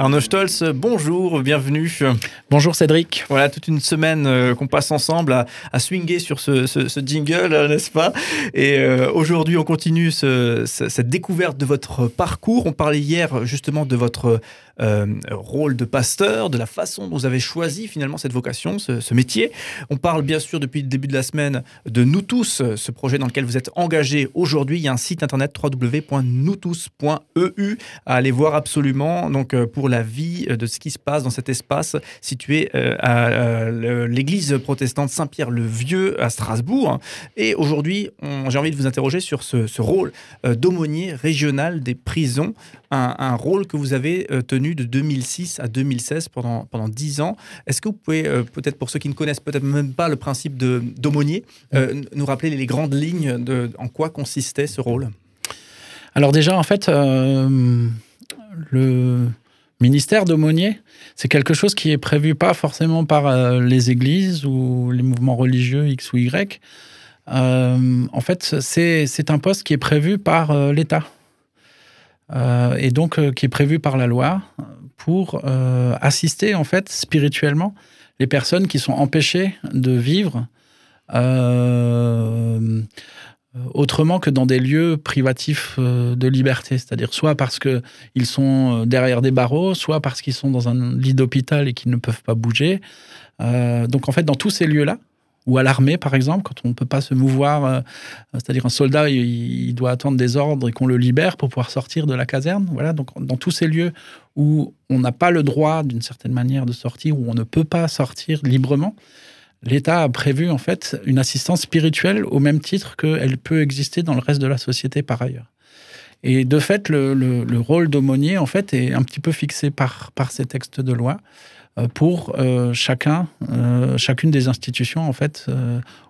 Arnaud Stolz, bonjour, bienvenue. Bonjour Cédric. Voilà, toute une semaine euh, qu'on passe ensemble à, à swinguer sur ce, ce, ce jingle, euh, n'est-ce pas? Et euh, aujourd'hui, on continue ce, cette découverte de votre parcours. On parlait hier justement de votre euh, rôle de pasteur, de la façon dont vous avez choisi finalement cette vocation, ce, ce, métier. On parle bien sûr depuis le début de la semaine de Nous tous, ce projet dans lequel vous êtes engagé aujourd'hui. Il y a un site internet www.noustous.eu à aller voir absolument. Donc pour la vie de ce qui se passe dans cet espace situé euh, à l'église protestante Saint-Pierre-le-Vieux à Strasbourg. Et aujourd'hui, j'ai envie de vous interroger sur ce, ce rôle euh, d'aumônier régional des prisons, un, un, rôle que vous avez euh, tenu de 2006 à 2016 pendant, pendant 10 ans. Est-ce que vous pouvez, peut-être pour ceux qui ne connaissent peut-être même pas le principe d'aumônier, nous rappeler les grandes lignes de en quoi consistait ce rôle? Alors déjà, en fait, le ministère d'aumônier, c'est quelque chose qui est prévu pas forcément par euh, les églises ou les mouvements religieux X ou Y. Euh, en fait, c'est un poste qui est prévu par euh, l'État. Et donc qui est prévu par la loi pour assister en fait spirituellement les personnes qui sont empêchées de vivre autrement que dans des lieux privatifs euh, de liberté, c'est-à-dire soit parce qu'ils sont euh, derrière des barreaux, soit parce qu'ils sont dans un lit d'hôpital et qu'ils ne peuvent pas bouger. Euh, donc en fait, dans tous ces lieux-là, ou à l'armée par exemple, quand on ne peut pas se mouvoir, euh, c'est-à-dire un soldat, il, il, doit attendre des ordres et qu'on le libère pour pouvoir sortir de la caserne. Voilà, donc dans tous ces lieux où on n'a pas le droit d'une certaine manière de sortir, où on ne peut pas sortir librement, l'État a prévu en fait une assistance spirituelle au même titre qu'elle peut exister dans le reste de la société par ailleurs. Et de fait, le, le, le rôle d'aumônier en fait est un petit peu fixé par, par ces textes de loi euh, pour euh, chacun, euh, chacune des institutions en fait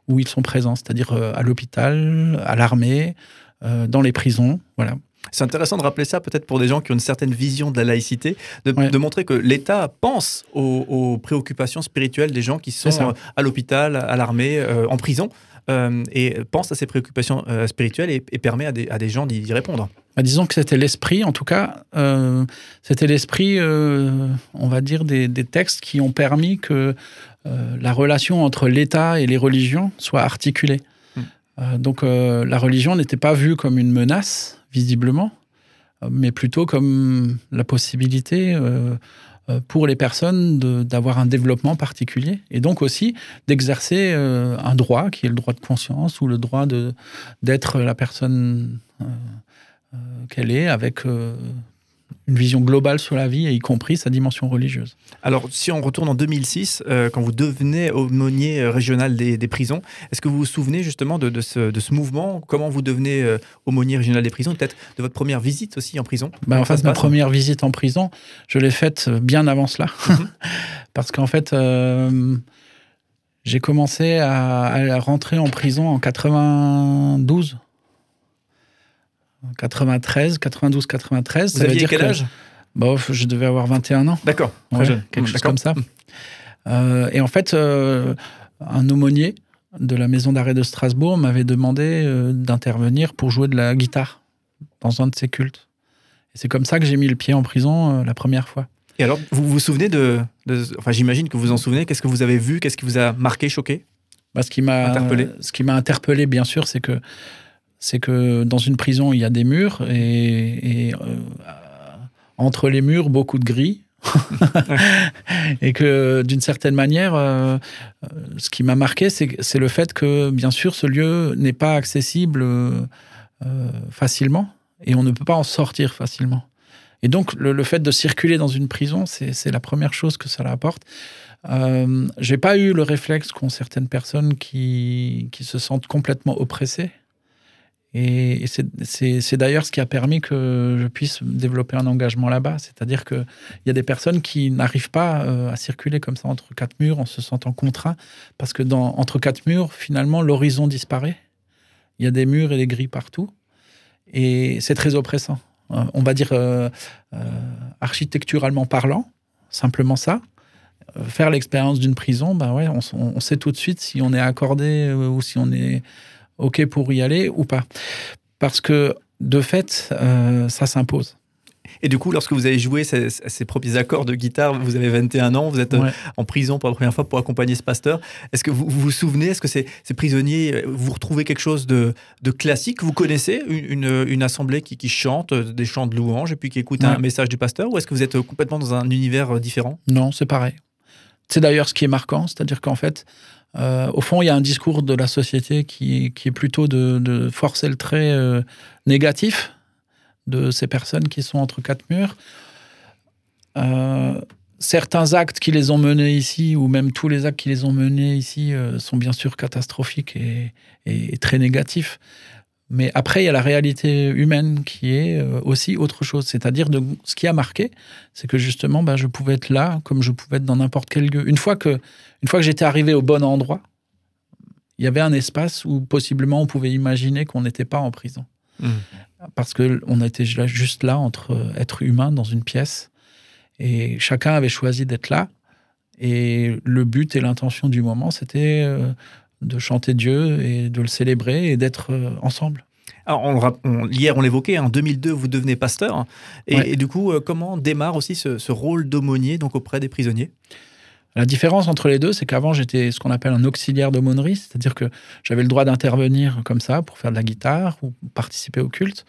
où ils sont présents, c'est-à-dire à l'hôpital, à l'armée, dans les prisons, voilà. C'est intéressant de rappeler ça peut-être pour des gens qui ont une certaine vision de la laïcité, de, ouais. de montrer que l'État pense aux, aux, préoccupations spirituelles des gens qui sont à l'hôpital, à l'armée, euh, en prison, euh, et pense à ces préoccupations euh, spirituelles et, et, permet à des, à des gens d'y répondre. Bah, disons que c'était l'esprit, en tout cas, euh, c'était l'esprit, euh, on va dire, des, des, textes qui ont permis que euh, la relation entre l'État et les religions soit articulée. Mmh. donc la religion n'était pas vue comme une menace, visiblement, mais plutôt comme la possibilité euh, pour les personnes d'avoir un développement particulier et donc aussi d'exercer euh, un droit qui est le droit de conscience ou le droit d'être la personne euh, qu'elle est avec une vision globale sur la vie, et y compris sa dimension religieuse. Alors, si on retourne en 2006, euh, quand vous devenez aumônier régional des, des prisons, est-ce que vous vous souvenez justement de, de, ce, de ce, mouvement? Comment vous devenez euh, aumônier régional des prisons? Peut-être de votre première visite aussi en prison? Bah, En fait, ma première visite en prison, je l'ai faite bien avant cela. Mm -hmm. Parce qu'en fait, euh, j'ai commencé à, à rentrer en prison en 92. 93, 92, 93. Vous aviez dire quel âge? Bah, Je devais avoir 21 ans. D'accord, ouais, quelque chose comme ça. Euh, et en fait, euh, un aumônier de la maison d'arrêt de Strasbourg m'avait demandé euh, d'intervenir pour jouer de la guitare dans un de ses cultes. Et c'est comme ça que j'ai mis le pied en prison la première fois. Et alors, vous vous souvenez de... de enfin, j'imagine que vous en souvenez. Qu'est-ce que vous avez vu Qu'est-ce qui vous a marqué, choqué? Bah, Ce qui m'a interpellé, ce qui m'a interpellé, bien sûr, c'est que c'est que dans une prison, il y a des murs et, euh, entre les murs, beaucoup de gris. et que d'une certaine manière, euh, ce qui m'a marqué, c'est le fait que, bien sûr, ce lieu n'est pas accessible euh, facilement et on ne peut pas en sortir facilement. Et donc, le, le fait de circuler dans une prison, c'est la première chose que ça apporte. J'ai pas eu le réflexe qu'ont certaines personnes qui, qui se sentent complètement oppressées Et c'est d'ailleurs ce qui a permis que je puisse développer un engagement là-bas. C'est-à-dire qu'il y a des personnes qui n'arrivent pas euh, à circuler comme ça entre quatre murs en se sentant contraints, parce que entre quatre murs, finalement, l'horizon disparaît. Il y a des murs et des grilles partout. Et c'est très oppressant. Euh, on va dire euh, architecturalement parlant, simplement ça. Faire l'expérience d'une prison, ben ouais, on, sait tout de suite si on est accordé ou si on est OK pour y aller ou pas. Parce que de fait, euh, ça s'impose. Et du coup, lorsque vous avez joué ces, ces, premiers accords de guitare, vous avez 21 ans, vous êtes euh, Ouais. en prison pour la première fois pour accompagner ce pasteur. Est-ce que vous vous, vous souvenez, est-ce que ces, ces prisonniers, euh, vous retrouvez quelque chose de, de classique? Vous connaissez une, une, une assemblée qui, qui chante des chants de louanges et puis qui écoute un message du pasteur Ou est-ce que vous êtes complètement dans un univers différent? Non, c'est pareil. C'est d'ailleurs ce qui est marquant, c'est-à-dire qu'en fait, euh, au fond, il y a un discours de la société qui, est plutôt de, forcer le trait euh, négatif de ces personnes qui sont entre quatre murs. Euh, certains actes qui les ont menés ici, ou même tous les actes qui les ont menés ici, sont bien sûr catastrophiques et très négatifs. Mais après, il y a la réalité humaine qui est euh, aussi autre chose. C'est-à-dire, de, ce qui a marqué, c'est que justement, bah, je pouvais être là comme je pouvais être dans n'importe quel lieu. Une fois que, une fois que j'étais arrivé au bon endroit, il y avait un espace où possiblement on pouvait imaginer qu'on n'était pas en prison. Parce qu'on était ju- juste là entre euh, êtres humains dans une pièce et chacun avait choisi d'être là. Et le but et l'intention du moment, c'était euh, de chanter Dieu et de le célébrer et d'être euh, ensemble. Alors, on le rap- on- hier, on l'évoquait, en 2002, vous devenez pasteur. Et, Ouais. et du coup, euh, comment démarre aussi ce, ce rôle d'aumônier donc auprès des prisonniers? La différence entre les deux, c'est qu'avant, j'étais ce qu'on appelle un auxiliaire d'aumônerie, c'est-à-dire que j'avais le droit d'intervenir comme ça pour faire de la guitare ou participer au culte.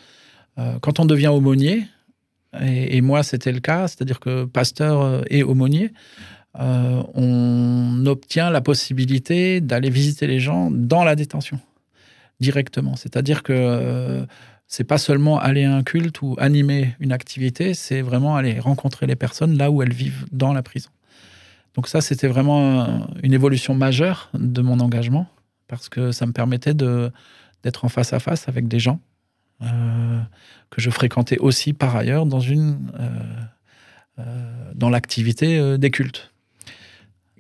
Euh, quand on devient aumônier, et, et moi c'était le cas, c'est-à-dire que pasteur et aumônier, euh, on obtient la possibilité d'aller visiter les gens dans la détention, directement. C'est-à-dire que euh, c'est pas seulement aller à un culte ou animer une activité, c'est vraiment aller rencontrer les personnes là où elles vivent dans la prison. Donc ça, c'était vraiment une évolution majeure de mon engagement, parce que ça me permettait d'être en face à face avec des gens euh, que je fréquentais aussi par ailleurs dans, une, euh, dans l'activité des cultes.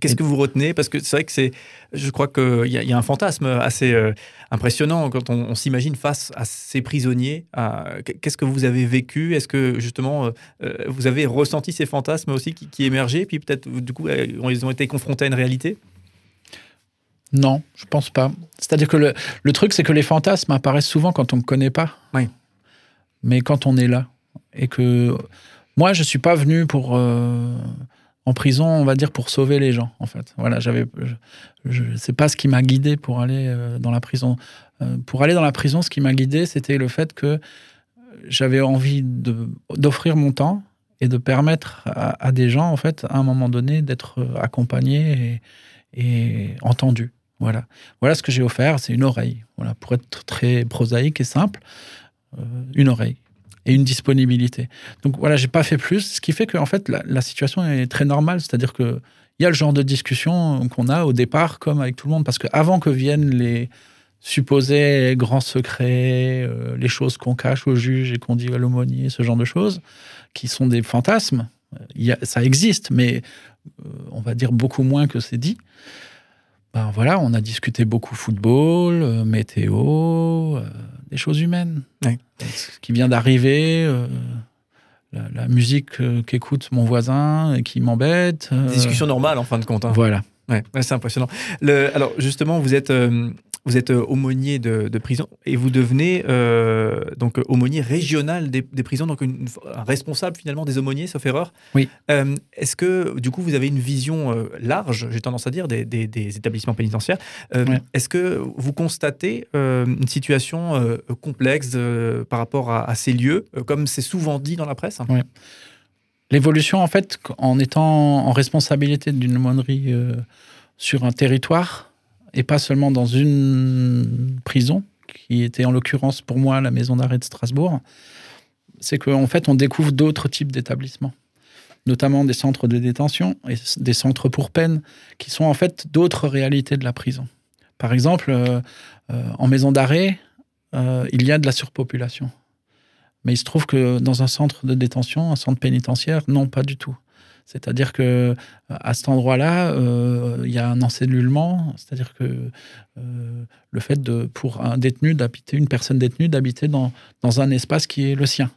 Qu'est-ce que vous retenez? Parce que c'est vrai que c'est, je crois qu'il y, a- il y a un fantasme assez euh, impressionnant quand on, on s'imagine face à ces prisonniers. Qu'est-ce que vous avez vécu? Est-ce que justement euh, euh, vous avez ressenti ces fantasmes aussi qui, qui émergeaient? Puis peut-être du coup ils ont été confrontés à une réalité? Non, je pense pas. C'est-à-dire que le, le truc, c'est que les fantasmes apparaissent souvent quand on ne connaît pas. Oui. Mais quand on est là. Et que moi, je suis pas venu pour euh, en prison, on va dire, pour sauver les gens, en fait. Voilà, j'avais, je, je- c'est pas ce qui m'a guidé pour aller euh, dans la prison. Euh, pour aller dans la prison, ce qui m'a guidé, c'était le fait que j'avais envie d'offrir mon temps et de permettre à, des gens, en fait, à un moment donné, d'être accompagnés et, et entendus. Voilà. Voilà ce que j'ai offert, c'est une oreille. Voilà, pour être très prosaïque et simple, euh, une oreille et une disponibilité. Donc voilà, j'ai pas fait plus, ce qui fait que fait la, situation est très normale, c'est-à-dire que il y a le genre de discussion qu'on a au départ, comme avec tout le monde, parce qu'avant que viennent les supposés grands secrets, euh, les choses qu'on cache au juge et qu'on dit à l'aumônier, ce genre de choses, qui sont des fantasmes, ça existe, mais euh, on va dire beaucoup moins que c'est dit. Ben voilà, on a discuté beaucoup football, euh, météo, des choses humaines. Ouais. Ce qui vient d'arriver, euh, la, la musique euh, qu'écoute mon voisin et qui m'embête. euh, Des discussions normales en fin de compte. hein. Voilà. Ouais, ouais, c'est impressionnant. Le, alors justement, vous êtes, euh, vous êtes euh, aumônier de, de prison et vous devenez euh, donc euh, aumônier régional des, des prisons, donc une- un responsable finalement des aumôniers, sauf erreur. Oui. Euh, Est-ce que du coup vous avez une vision euh, large, j'ai tendance à dire, des, des- des établissements pénitentiaires Ouais. Est-ce que vous constatez une situation complexe par rapport à, à ces lieux, comme c'est souvent dit dans la presse? L'évolution, en fait, en étant en responsabilité d'une aumônerie sur un territoire, et pas seulement dans une prison, qui était en l'occurrence pour moi la maison d'arrêt de Strasbourg, c'est qu'en fait, on découvre d'autres types d'établissements, notamment des centres de détention et des centres pour peine, qui sont en fait d'autres réalités de la prison. Par exemple, euh, euh, en maison d'arrêt, euh, il y a de la surpopulation. Mais il se trouve que dans un centre de détention, un centre pénitentiaire, non, pas du tout. C'est-à-dire que à cet endroit-là, euh, il y a un encellulement, c'est-à-dire que euh, le fait de, pour un détenu d'habiter, une personne détenue d'habiter dans, un espace qui est le sien.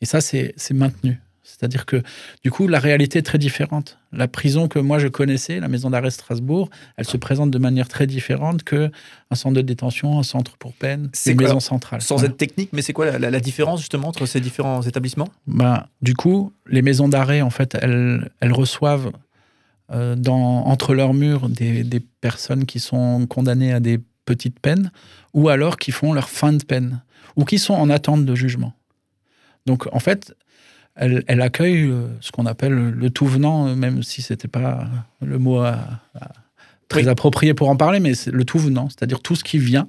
Et ça, c'est maintenu. C'est-à-dire que, du coup, la réalité est très différente. La prison que moi je connaissais, la maison d'arrêt Strasbourg, elle se présente de manière très différente qu'un centre de détention, un centre pour peine, une maison centrale. Sans être technique, mais c'est quoi la, différence justement entre ces différents établissements? Ben, Du coup, les maisons d'arrêt, en fait, elles, elles reçoivent euh, dans, entre leurs murs des, des personnes qui sont condamnées à des petites peines ou alors qui font leur fin de peine ou qui sont en attente de jugement. Donc, en fait, elle, accueille euh, ce qu'on appelle le tout venant, euh, même si c'était pas le mot très approprié pour en parler, mais c'est le tout venant, c'est-à-dire tout ce qui vient.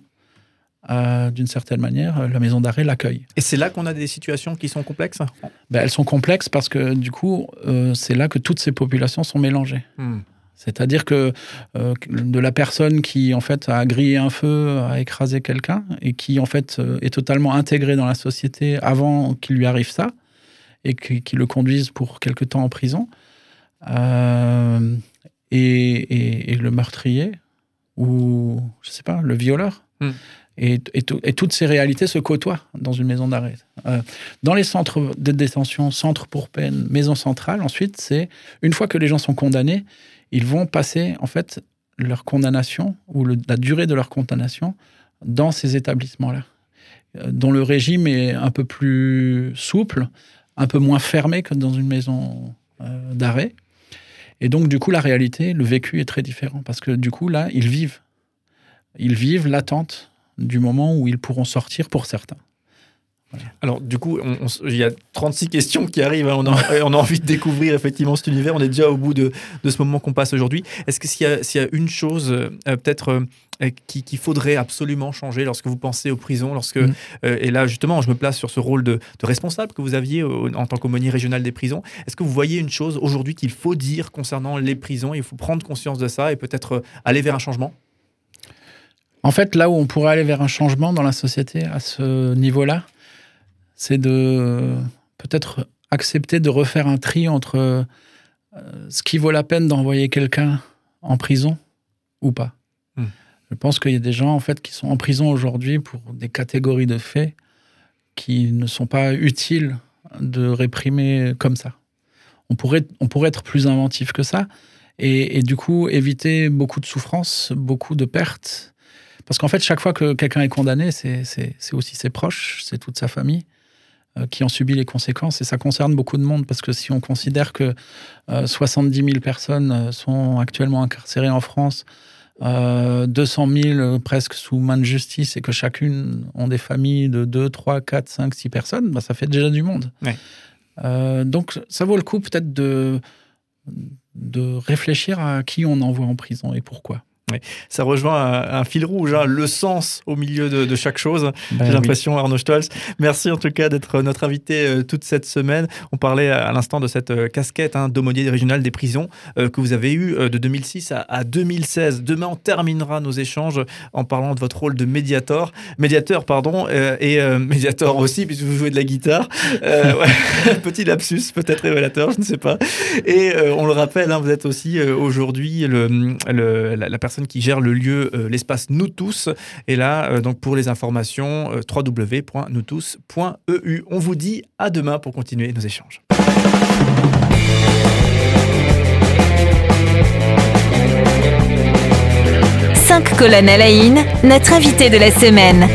Euh, d'une certaine manière, la maison d'arrêt l'accueille. Et c'est là qu'on a des situations qui sont complexes? Ben, Elles sont complexes parce que du coup, c'est là que toutes ces populations sont mélangées. Hmm. C'est-à-dire que de la personne qui en fait a grillé un feu, a écrasé quelqu'un et qui en fait est totalement intégrée dans la société avant qu'il lui arrive ça, et qui, le conduisent pour quelque temps en prison. Euh, et, le meurtrier, ou je sais pas, le violeur. Hmm. Et, et, toutes ces réalités se côtoient dans une maison d'arrêt. Euh, dans les centres de détention, centres pour peine, maison centrale, ensuite, c'est une fois que les gens sont condamnés, ils vont passer en fait leur condamnation ou la durée de leur condamnation dans ces établissements-là, euh, dont le régime est un peu plus souple, un peu moins fermé que dans une maison euh, d'arrêt. Et donc, du coup, la réalité, le vécu est très différent parce que, du coup, là, ils vivent. Ils vivent l'attente du moment où ils pourront sortir pour certains. Alors, du coup, il y a 36 questions qui arrivent. Hein. On, a, on, a, envie de découvrir effectivement cet univers. On est déjà au bout de, de ce moment qu'on passe aujourd'hui. Est-ce que s'il y, y, a une chose, euh, peut-être, euh, qu'il faudrait absolument changer lorsque vous pensez aux prisons, lorsque, mm. euh, et là, justement, je me place sur ce rôle de, de responsable que vous aviez en tant qu'aumônier régional des prisons. Est-ce que vous voyez une chose aujourd'hui qu'il faut dire concernant les prisons? Il faut prendre conscience de ça et peut-être aller vers un changement? En fait, là où on pourrait aller vers un changement dans la société à ce niveau-là, c'est de peut-être accepter de refaire un tri entre euh, ce qui vaut la peine d'envoyer quelqu'un en prison ou pas. Hmm. Je pense qu'il y a des gens en fait qui sont en prison aujourd'hui pour des catégories de faits qui ne sont pas utiles de réprimer comme ça. On pourrait, on pourrait être plus inventif que ça et, et du coup éviter beaucoup de souffrances, beaucoup de pertes. Parce qu'en fait, chaque fois que quelqu'un est condamné, c'est aussi ses proches, c'est toute sa famille. Euh, qui ont subi les conséquences. Et ça concerne beaucoup de monde parce que si on considère que 70 euh, 000 personnes euh, sont actuellement incarcérées en France, 200 000 presque sous main de justice et que chacune ont des familles de 2, 3, 4, 5, 6 personnes, bah, ça fait déjà du monde. donc ça vaut le coup peut-être de, de réfléchir à qui on envoie en prison et pourquoi. Ça rejoint un, fil rouge, hein, le sens au milieu de, chaque chose. Ben J'ai l'impression, Arnaud Stolz. Merci en tout cas d'être notre invité euh, toute cette semaine. On parlait à, l'instant de cette euh, casquette hein, d'aumônier régional des prisons euh, que vous avez eue de 2006 à, 2016. Demain, on terminera nos échanges en parlant de votre rôle de médiateur, médiateur pardon, et médiateur aussi puisque vous jouez de la guitare. Petit lapsus, peut-être révélateur, je ne sais pas. Et on le rappelle, hein, vous êtes aussi aujourd'hui le, la personne qui gère le lieu, euh, l'espace Nous Tous. Et là, euh, donc pour les informations, euh, www.noustous.eu. On vous dit à demain pour continuer nos échanges. 5 colonnes à la notre invité de la semaine.